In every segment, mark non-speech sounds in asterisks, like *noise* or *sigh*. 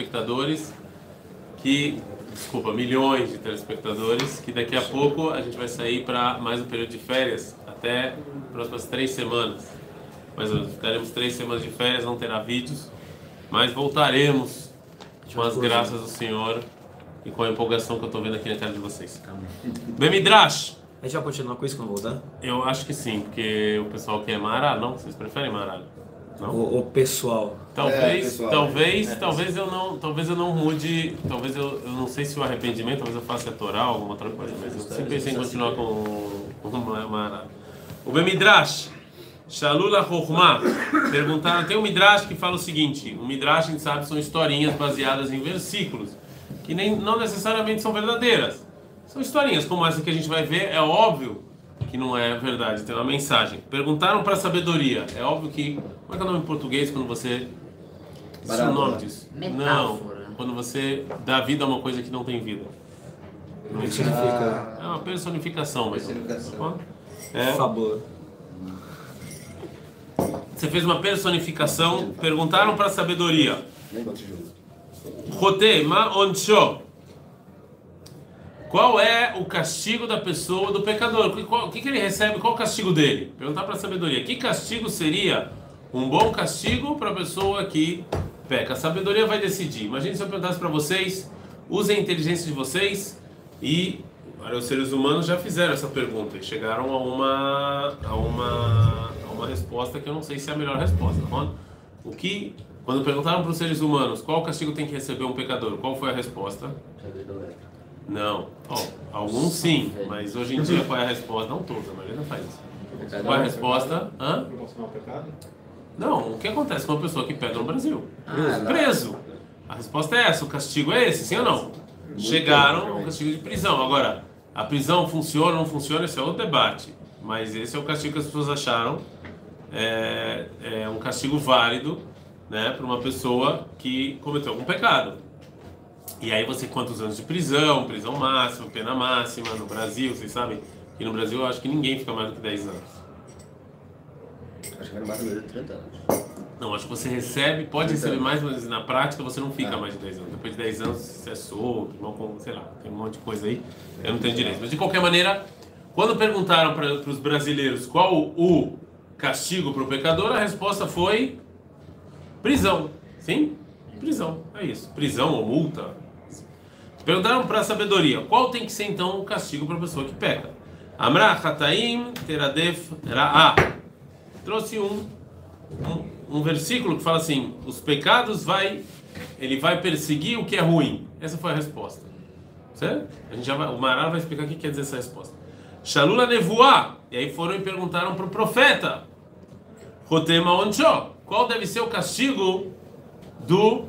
telespectadores que, desculpa, milhões de telespectadores, que daqui a pouco a gente vai sair para mais um período de férias, até as próximas três semanas. Mas teremos três semanas de férias, não terá vídeos, mas voltaremos com as graças do Senhor e com a empolgação que eu estou vendo aqui na cara de vocês. Bemidrash! A gente vai continuar com isso quando voltar? Eu acho que sim, porque o pessoal quer Mará, não? Vocês preferem Mará? O, o pessoal. Talvez, é, pessoal, talvez, é, talvez eu não, talvez eu não mude, talvez eu, eu não sei se o arrependimento, talvez eu faça toral, alguma outra coisa, mas eu sempre pensei em continuar com, com. O Bemidrash, Shalula Chokhmah, perguntaram, tem um Midrash que fala o seguinte, o Midrash, a gente sabe, são historinhas baseadas em versículos, que nem, não necessariamente são verdadeiras. São historinhas como essa que a gente vai ver, é óbvio que não é verdade, tem uma mensagem. Perguntaram para sabedoria, é óbvio que. Como é que é o nome em português quando você. Isso é o nome disso? Não, quando você dá vida a uma coisa que não tem vida. Não significa. É uma personificação, mas. Personificação. É. Fábula. Você fez uma personificação, perguntaram para sabedoria. Rote ma oncho. Qual é o castigo da pessoa, do pecador? O que, que ele recebe? Qual o castigo dele? Perguntar para a sabedoria. Que castigo seria um bom castigo para a pessoa que peca? A sabedoria vai decidir. Imagine se eu perguntasse para vocês, usem a inteligência de vocês e os seres humanos já fizeram essa pergunta e chegaram a uma, a uma, a uma resposta que eu não sei se é a melhor resposta. Tá o que, quando perguntaram para os seres humanos qual castigo tem que receber um pecador, qual foi a resposta? Não. Oh, alguns sim, mas hoje em dia qual é a resposta? Não todos, a maioria não faz isso. Qual é a resposta? Hã? Não, o que acontece com uma pessoa que pega no Brasil? Ah, Preso. A resposta é essa, o castigo é esse, sim ou não? Chegaram ao castigo de prisão. Agora, a prisão funciona ou não funciona, esse é outro debate. Mas esse é o castigo que as pessoas acharam é, é um castigo válido né, para uma pessoa que cometeu algum pecado. E aí você quantos anos de prisão, prisão máxima, pena máxima no Brasil, vocês sabem? E no Brasil eu acho que ninguém fica mais do que 10 anos. Acho que era mais ou menos 30 anos. Não, acho que você recebe, pode receber mais, mas na prática você não fica é. mais de 10 anos. Depois de 10 anos você é solto, não, sei lá, tem um monte de coisa aí, eu não tenho direito. Mas de qualquer maneira, quando perguntaram para os brasileiros qual o castigo para o pecador, a resposta foi prisão. Sim? Prisão, é isso. Prisão ou multa, Perguntaram para a sabedoria, qual tem que ser então o castigo para a pessoa que peca? Amra Hataim Teradef Ra'a. Trouxe um, um, um, versículo que fala assim: os pecados vai, ele vai perseguir o que é ruim. Essa foi a resposta. Certo? A gente já vai, o Mará vai explicar o que quer dizer essa resposta. Shalula Nevuá. E aí foram e perguntaram para o profeta: Rotema Oncho. Qual deve ser o castigo do,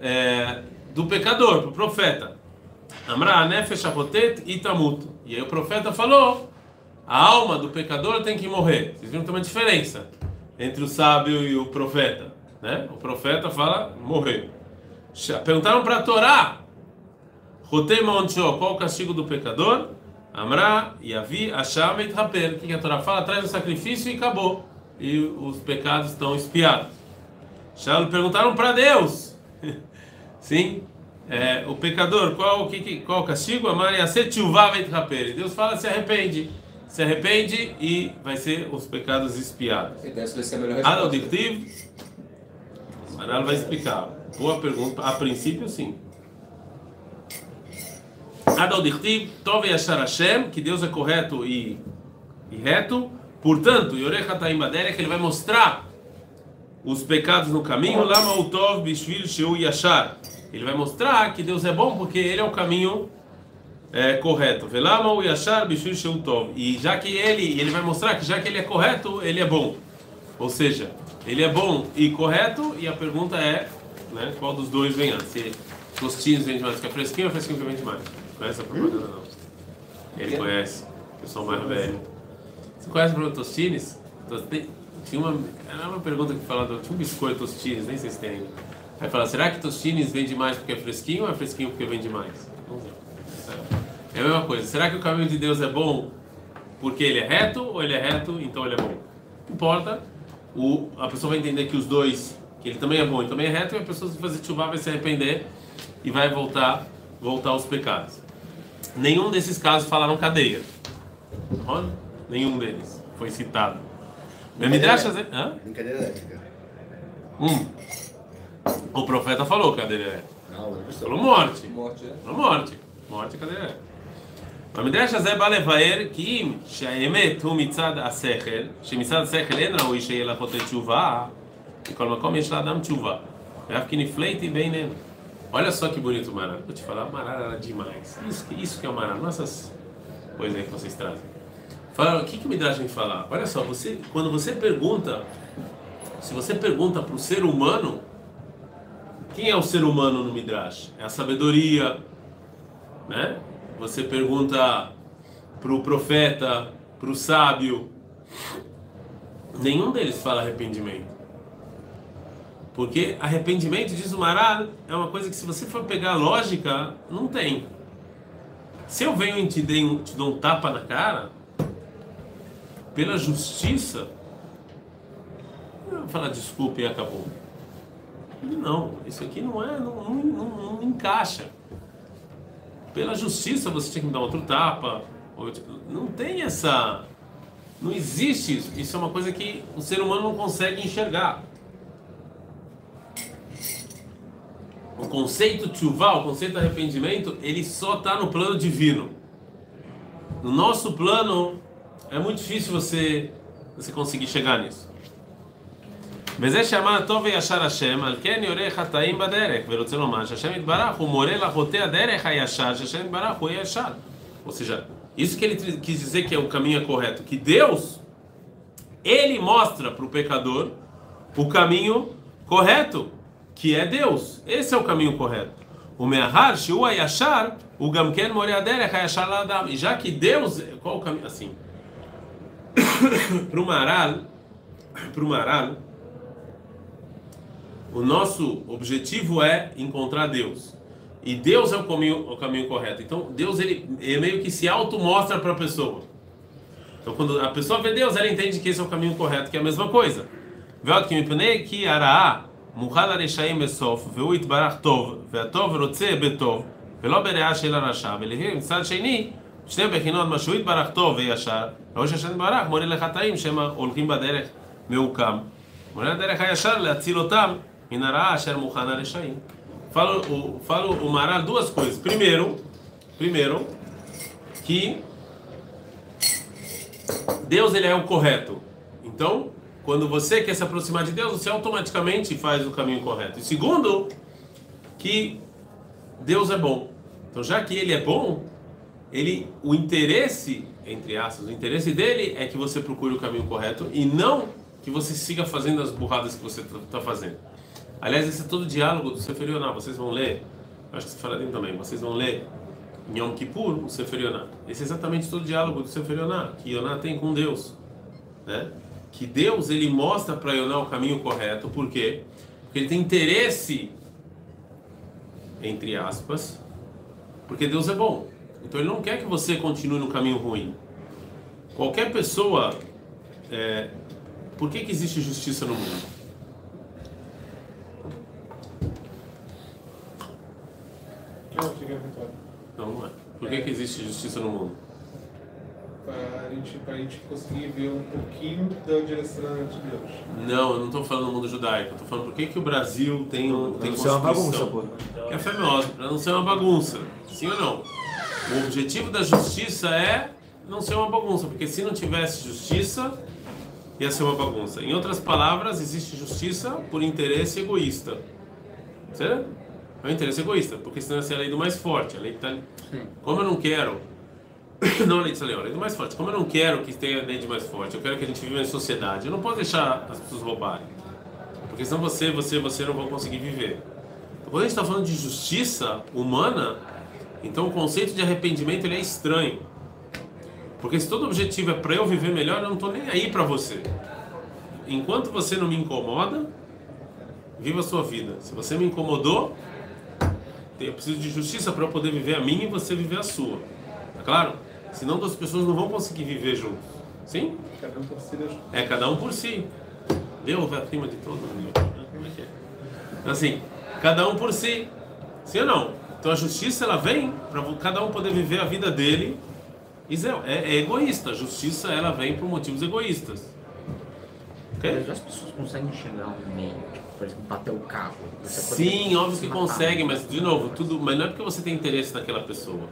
é, do pecador, para o profeta? Amra nefesh apotet itamut. E aí o profeta falou: a alma do pecador tem que morrer. Vocês viram que tem uma diferença entre o sábio e o profeta, né? O profeta fala morrer. Perguntaram para a Torá: qual o castigo do pecador? Amra, Yavi, Asham e Traper. O que a Torá fala? Traz o sacrifício e acabou. E os pecados estão espiados. Perguntaram para Deus. Sim, é, o pecador, qual, que, qual o castigo? Deus fala, se arrepende. Se arrepende e vai ser os pecados espiados. Adaldictiv, Maral vai explicar. Boa pergunta. A princípio, sim. Adaldictiv, Tove Yashar Hashem, que Deus é correto e, e reto. Portanto, Yorechataim Badere, que ele vai mostrar os pecados no caminho. Lama Utov Bishvil Sheu Yashar ele vai mostrar que Deus é bom porque ele é o caminho é, correto. E já que ele, ele vai mostrar que já que ele é correto, ele é bom. Ou seja, ele é bom e correto, e a pergunta é, né, qual dos dois vem antes? Se tostinhos vende mais, que é fresquinho ou fresquinho que vende mais? Conhece a propaganda não? Ele conhece, eu sou mais velho. Você conhece o produto Tostines? Tinha uma, era uma pergunta que falava, tinha um biscoito Tostines, nem sei se tem ainda Aí fala, será que tostines vende mais porque é fresquinho ou é fresquinho porque vende mais? É a mesma coisa. Será que o caminho de Deus é bom porque ele é reto ou ele é reto, então ele é bom? Não importa. O, a pessoa vai entender que os dois, que ele também é bom e também é reto, e a pessoa se fazer chuva vai se arrepender e vai voltar, voltar aos pecados. Nenhum desses casos falaram cadeia. Olha, nenhum deles foi citado. Midrash, hã? Brincadeira elétrica. Hum. O profeta falou cadeira elétrica. Não, outra pessoa. Falou morte. Morte, é? Falou morte. Morte, cadeira elétrica. במדרש הזה בא לבאר כי אם שהאמת הוא מצד השכל, שמצד השכל אין ראוי שיהיה לחוטא תשובה, מכל מקום יש לאדם תשובה. ואף כי נפלאתי בינינו. Olha só que bonito o Marara. Vou te falar, o Marara era demais. Isso, que- isso que é o Marara. Nossas coisas aí que vocês trazem. Fala, o que, que o Midrash vem falar? Olha só, você, quando você pergunta, se você pergunta para o ser humano, quem é o ser humano no Midrash? É a sabedoria, né? Você pergunta para o profeta, para o sábio, nenhum deles fala arrependimento. Porque arrependimento, diz o Maral, é uma coisa que se você for pegar a lógica, não tem. Se eu venho e te, dei te dou um tapa na cara, pela justiça, eu vou falar desculpa e acabou. Não, isso aqui não é, não, não, não- não encaixa. Pela justiça você tinha que me dar outro tapa. ou- Não tem essa. Não existe isso. Isso é uma coisa que o ser humano não consegue enxergar. O conceito tshuva, o conceito de arrependimento, ele só está no plano divino. No nosso plano, é muito difícil você, você conseguir chegar nisso. וזה שאמר טוב וישר השם, על כן יורה חטאים בדרך, ורוצה לומר שהשם יתברך הוא מורה לחוטא הדרך הישר, שהשם יתברך הוא ישר. Ou seja, isso que ele tri- quis dizer que é o caminho correto, que Deus, ele mostra para o pecador o caminho correto, que é Deus. Esse é o caminho correto. O me'ahar shu hayashar, o gamken more aderech hayashar ladam. E já que Deus, qual o caminho? Assim, *coughs* para o Maral, para o Maral, o nosso objetivo é encontrar Deus. E Deus é o caminho, o caminho correto. Então, Deus ele, ele meio que se auto-mostra para a pessoa. Então, quando a pessoa vê Deus, ela entende que esse é o caminho correto, que é a mesma coisa. ועוד כי מפני כי הרעה מוכל לרשעים בסוף, והוא יתברך טוב, והטוב רוצה בטוב, ולא ברעה של הרשע, ולפעמים מצד שני, שני בחינות, מה שהוא יתברך טוב וישר, ראש השם יתברך מורה לחטאים שהם הולכים בדרך מעוקם. מורה לדרך הישר להציל אותם Minará Asher Muhanar Eshaim. Fala o, fala o Mará duas coisas. Primeiro, primeiro, que Deus ele é o correto. Então, quando você quer se aproximar de Deus, você automaticamente faz o caminho correto. E segundo, que Deus é bom. Então, já que ele é bom, ele o interesse, entre aspas, o interesse dele é que você procure o caminho correto e não que você siga fazendo as burradas que você está fazendo. Aliás, esse é todo o diálogo do Sefer Yonah. Vocês vão ler, acho que você falaram também, vocês vão ler em Yom Kippur o Sefer Yonah. Esse é exatamente todo o diálogo do Sefer Yonah, que Yonah tem com Deus. Né? Que Deus ele mostra para Yonah o caminho correto, por quê? Porque ele tem interesse, entre aspas, porque Deus é bom. Então ele não quer que você continue no caminho ruim. Qualquer pessoa. é, por que, que existe justiça no mundo? Não, cheguei a vitória. Não, não é. Por que, que existe justiça no mundo? Pra gente, pra gente conseguir ver um pouquinho da direção de Deus. Não, eu não estou falando do mundo judaico. Eu estou falando por que, que o Brasil tem, um, tem Isso é uma bagunça, pô. É famoso, para não ser uma bagunça. Sim ou não? O objetivo da justiça é não ser uma bagunça, porque se não tivesse justiça, ia ser uma bagunça. Em outras palavras, existe justiça por interesse egoísta. Certo? É um interesse egoísta, porque senão ia ser a lei do mais forte. A lei tá... Como eu não quero. *coughs* Não a lei de Saleão, a lei do mais forte. Como eu não quero que tenha a lei de mais forte, eu quero que a gente viva em sociedade. Eu não posso deixar as pessoas roubarem. Porque senão você, você, você não vão conseguir viver. Quando a gente está falando de justiça humana, então o conceito de arrependimento ele é estranho. Porque se todo objetivo é para eu viver melhor, eu não estou nem aí para você. Enquanto você não me incomoda, viva a sua vida. Se você me incomodou, eu preciso de justiça para eu poder viver a minha e você viver a sua. Tá claro? Senão as pessoas não vão conseguir viver juntos. Sim? Cada um por si, Deus. É cada um por si. Deus vai acima de todo mundo. Como é que é? Assim, cada um por si. Sim ou não? Então a justiça ela vem para cada um poder viver a vida dele. Isso é, é, é egoísta. A justiça ela vem por motivos egoístas. Okay? As pessoas conseguem chegar um meio, tipo, por exemplo, bater o carro. Sim, óbvio que conseguem, mas de novo, tudo, mas não é porque você tem interesse naquela pessoa.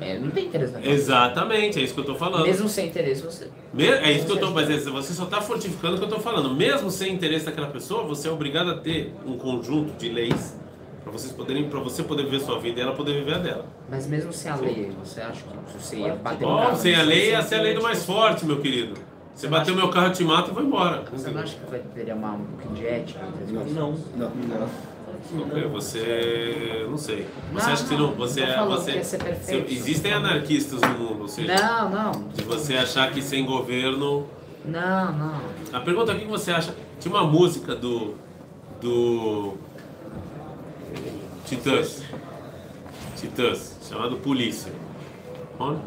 É, não tem interesse naquela Exatamente, é isso que eu estou falando. Mesmo sem interesse, você. Me, é isso que eu estou, mas é, você só está fortificando o que eu estou falando. Mesmo sem interesse naquela pessoa, você é obrigado a ter um conjunto de leis para vocês poderem, para você poder viver sua vida e ela poder viver a dela. Mas mesmo sem a lei, você acha que você ia bater no carro? Sem a lei ia ser a lei do mais forte, meu querido. Você, bateu meu carro, eu te mato e vou embora. Você não acha que vai teria uma, um pouquinho de ética? Não, não, não. não. Você. Não sei. Você não, acha que não. Você, não você, perfeito, existem anarquistas no mundo, ou seja. Não, não. De você achar que sem governo. Não, não. A pergunta é o que você acha. Tinha uma música do. do. Titãs. Titãs, chamado Polícia. Onde?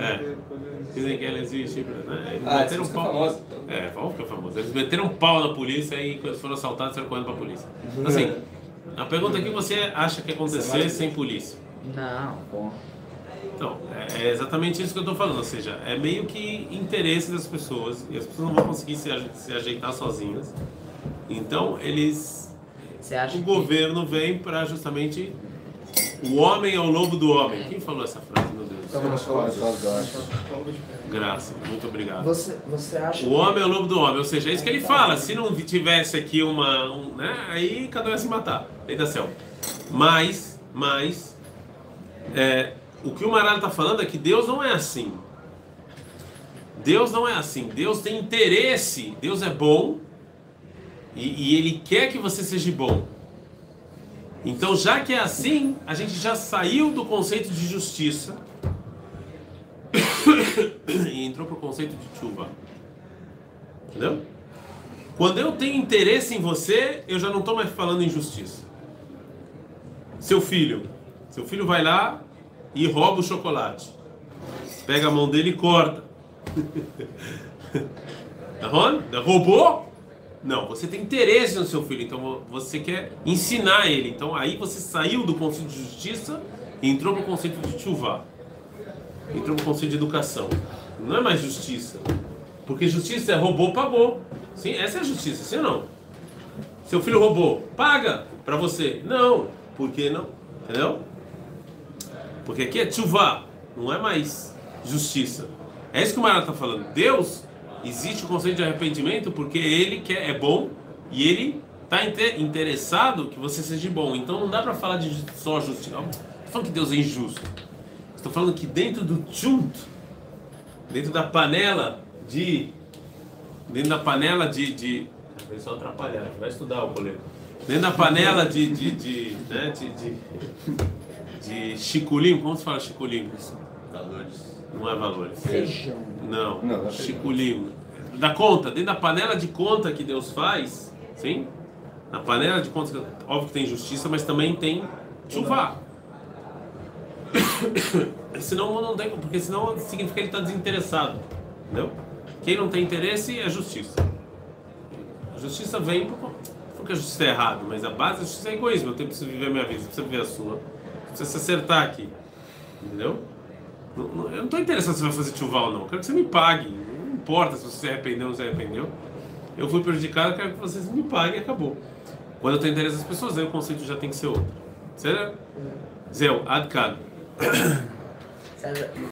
É. Dizem que ela existe. Né? Eles ah, meteram um pau. Famosa, É, vamos ficar famoso. Eles meteram um pau na polícia e quando foram assaltados, foram correndo pra polícia. Uhum. Assim, a pergunta é que você acha que acontecer sem polícia? Não, bom. Então, é, é exatamente isso que eu estou falando. Ou seja, é meio que interesse das pessoas e as pessoas não vão conseguir se, se ajeitar sozinhas. Então, eles. o que... governo vem para justamente. O homem é o lobo do homem. Quem falou essa frase? Graça, muito obrigado. Você, você acha o homem é o lobo do homem, ou seja, é isso que ele fala. Se não tivesse aqui uma. Um, né, aí cada um ia se matar. Lei da selva. Mas, mas. É, o que o Maralho está falando é que Deus não é assim. Deus não é assim. Deus tem interesse. Deus é bom. E, e Ele quer que você seja bom. Então, já que é assim, a gente já saiu do conceito de justiça *coughs* e entrou para o conceito de chuva. Entendeu? Quando eu tenho interesse em você, eu já não estou mais falando em justiça. Seu filho. Seu filho vai lá e rouba o chocolate. Pega a mão dele e corta. *laughs* Tá Roubou? Não, você tem interesse no seu filho, então você quer ensinar ele. Então aí você saiu do conceito de justiça e entrou para o conceito de chuva entrou no conceito de educação. Não é mais justiça. Porque justiça é roubou, pagou. Sim, essa é a justiça, sim ou não? Seu filho roubou, paga para você. Não, por que não? Entendeu? Porque aqui é chuva, não é mais justiça. É isso que o Mara está falando. Deus, existe o conceito de arrependimento porque ele quer, é bom e ele está interessado que você seja bom. Então não dá para falar de só justiça. Não estou falando que Deus é injusto. Estou falando que dentro do chunt, dentro da panela de. Dentro da panela de. de o pessoal atrapalhar, vai estudar o colega. Dentro da panela de. de, de, né, de, de, de chiculinho, como se fala chiculinho? Valores. Não é valores. Feijão. Não, não, chiculinho. Da conta, dentro da panela de conta que Deus faz, sim? Na panela de conta, óbvio que tem justiça, mas também tem chuva. *coughs* senão não tem, porque senão significa que ele está desinteressado, entendeu? Quem não tem interesse é justiça. A justiça vem porque a justiça é errado, mas a base da justiça é egoísmo. Eu tenho que viver a minha vida, você precisa viver a sua. Precisa se acertar aqui, entendeu? Eu não estou interessado se você vai fazer chuva ou não. Eu quero que você me pague. Não importa se você se arrependeu ou não se arrependeu. Eu fui prejudicado, eu quero que vocês me paguem e acabou. Quando eu tenho interesse nas pessoas, aí o conceito já tem que ser outro. Certo? Zéu, Adkan.